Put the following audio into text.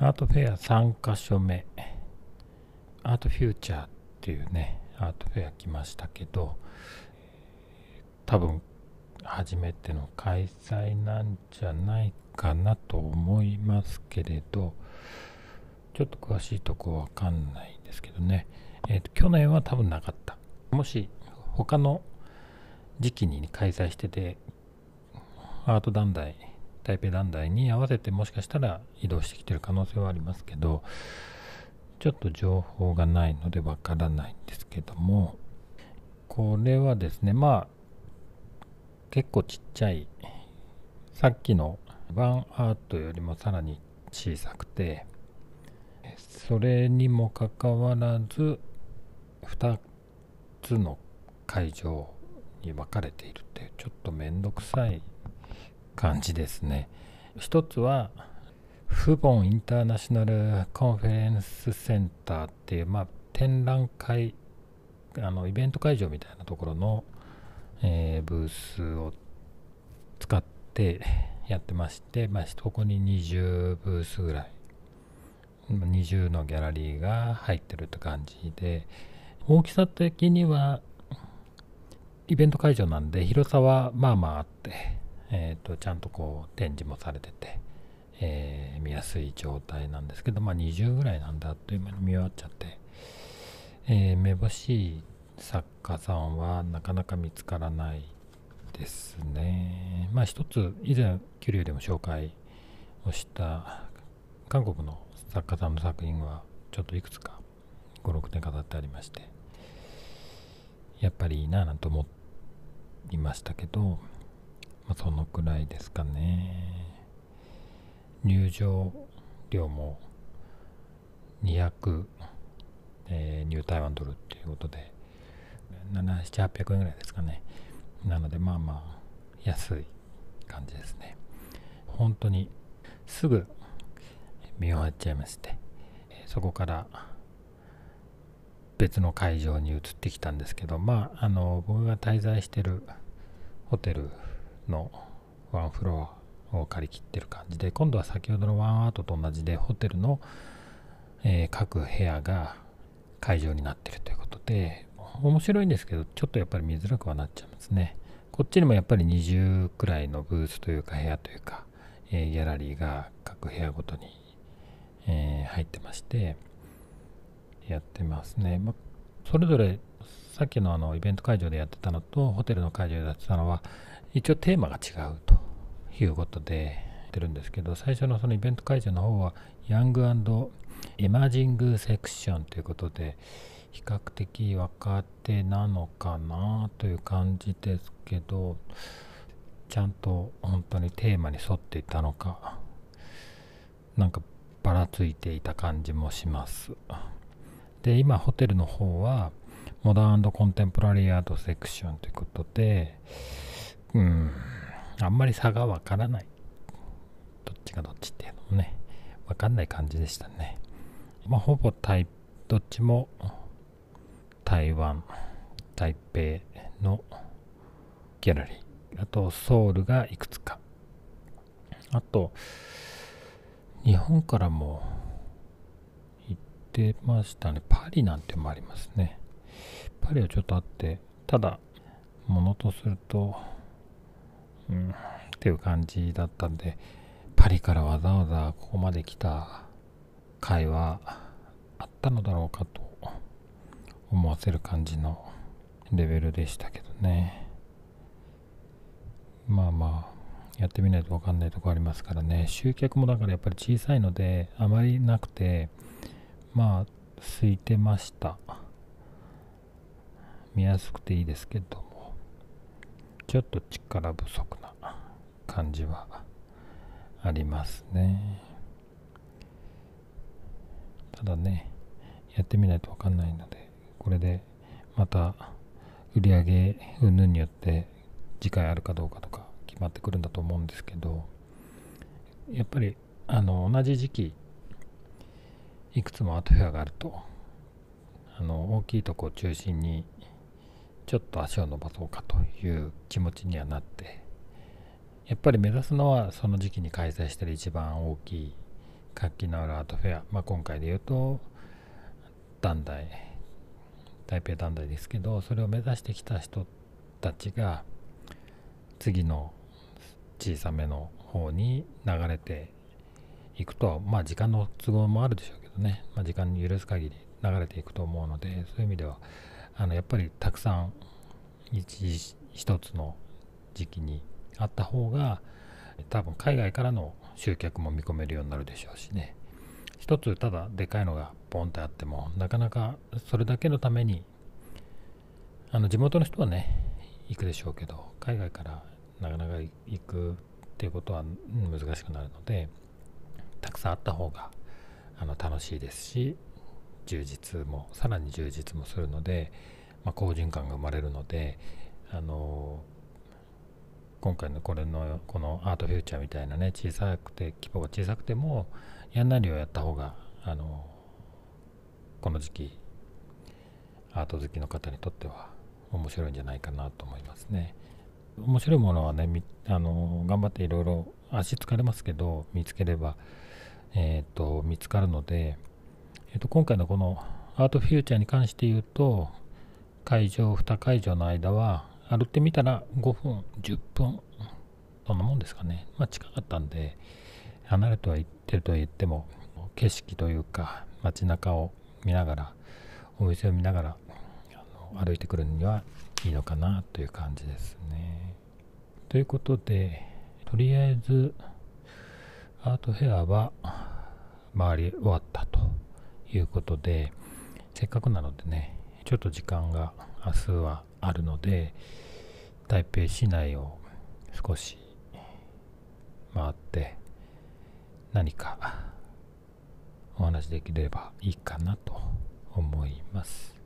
アートフェア3カ所目。アートフューチャーっていうねアートフェア来ましたけど多分初めての開催なんじゃないかなと思いますけれどちょっと詳しいとこわかんないですけどね、えーと、去年は多分なかった。もし他の時期に開催しててアート団体台北団体に合わせてもしかしたら移動してきてる可能性はありますけどちょっと情報がないのでわからないんですけどもこれはですねまあ結構ちっちゃいさっきのワンアートよりもさらに小さくてそれにもかかわらず2つの会場に分かれているっていうちょっと面倒くさい感じですね。一つはフボンインターナショナルコンフェレンスセンターっていう、まあ、展覧会あのイベント会場みたいなところの、えー、ブースを使ってやってまして、まあ、ここに20ブースぐらい20のギャラリーが入ってるって感じで大きさ的にはイベント会場なんで広さはまあまああって、えーと、ちゃんとこう展示もされてて、えー、見やすい状態なんですけど、まあ、20ぐらいなんであっという間に見終わっちゃって、えー、めぼしい作家さんはなかなか見つからないですね。まあ一つ以前桐生でも紹介をした韓国の作家さんの作品はちょっといくつか56点飾ってありましてやっぱりいいななんて思いましたけど、まあ、そのくらいですかね。入場料も200、えー、ニュータイワンドルっていうことで700-800円ぐらいですかね。なのでまあまあ安い感じですね。本当にすぐ見終わっちゃいましてそこから別の会場に移ってきたんですけどまああの僕が滞在してるホテルのワンフロアを借り切ってる感じで今度は先ほどのワンアートと同じでホテルの、え、各部屋が会場になってるということで面白いんですけどちょっとやっぱり見づらくはなっちゃいますね。こっちにもやっぱり20くらいのブースというか部屋というか、え、ギャラリーが各部屋ごとにえ、入ってましてやってますね、まそれぞれさっきのあのイベント会場でやってたのとホテルの会場でやってたのは一応テーマが違うということでやってるんですけど最初のそのイベント会場の方はヤングエマージングセクションということで比較的若手なのかなという感じですけどちゃんと本当にテーマに沿っていたのかなんかばらついていた感じもします。で今ホテルの方はモダンコンテンポラリーアートセクションということでうんあんまり差がわからないどっちがどっちっていうのもねわかんない感じでしたねまあほぼタイどっちも台湾台北のギャラリーあとソウルがいくつかあと日本からも行ってましたね。パリなんてもありますね。パリはちょっとあって、ただ、ものとすると、うん、っていう感じだったんで、パリからわざわざここまで来た会話あったのだろうかと思わせる感じのレベルでしたけどね。まあまあ、やってみないと分かんないとこありますからね集客もだからやっぱり小さいのであまりなくてまあ空いてました見やすくていいですけどもちょっと力不足な感じはありますね。ただねやってみないと分かんないのでこれでまた売り上げ云々によって次回あるかどうかとか決まってくるんだと思うんですけどやっぱりあの同じ時期いくつもアートフェアがあるとあの大きいとこを中心にちょっと足を伸ばそうかという気持ちにはなってやっぱり目指すのはその時期に開催してる一番大きい活気のあるアートフェア、まあ、今回で言うと団体台北団体ですけどそれを目指してきた人たちが次の小さめの方に流れていくとまあ時間の都合もあるでしょうけどね、まあ、時間に許す限り流れていくと思うのでそういう意味ではあのやっぱりたくさん一一つの時期にあった方が多分海外からの集客も見込めるようになるでしょうしね。一つただでかいのがポンってあってもなかなかそれだけのためにあの地元の人はね行くでしょうけど海外からなかなか行くっていうことは難しくなるのでたくさんあった方があの楽しいですし充実もさらに充実もするので、まあ、好循環が生まれるのであの今回のこれのこのアートフューチャーみたいなね小さくて規模が小さくてもやんなりをやった方があのこの時期アート好きの方にとっては面白いんじゃないかなと思いますね。面白いものはねあの頑張っていろいろ足疲れますけど見つければ、えーと、見つかるので、えーと今回のこのアートフューチャーに関して言うと会場2会場の間は歩ってみたら5分10分そんなもんですかねまあ近かったんで離れては行ってると言っても景色というか街中を見ながらお店を見ながら歩いてくるにはいいのかなという感じですね。ということでとりあえずアートフェアは回り終わったということでせっかくなのでねちょっと時間が明日はあるので台北市内を少し回って何かお話できればいいかなと思います。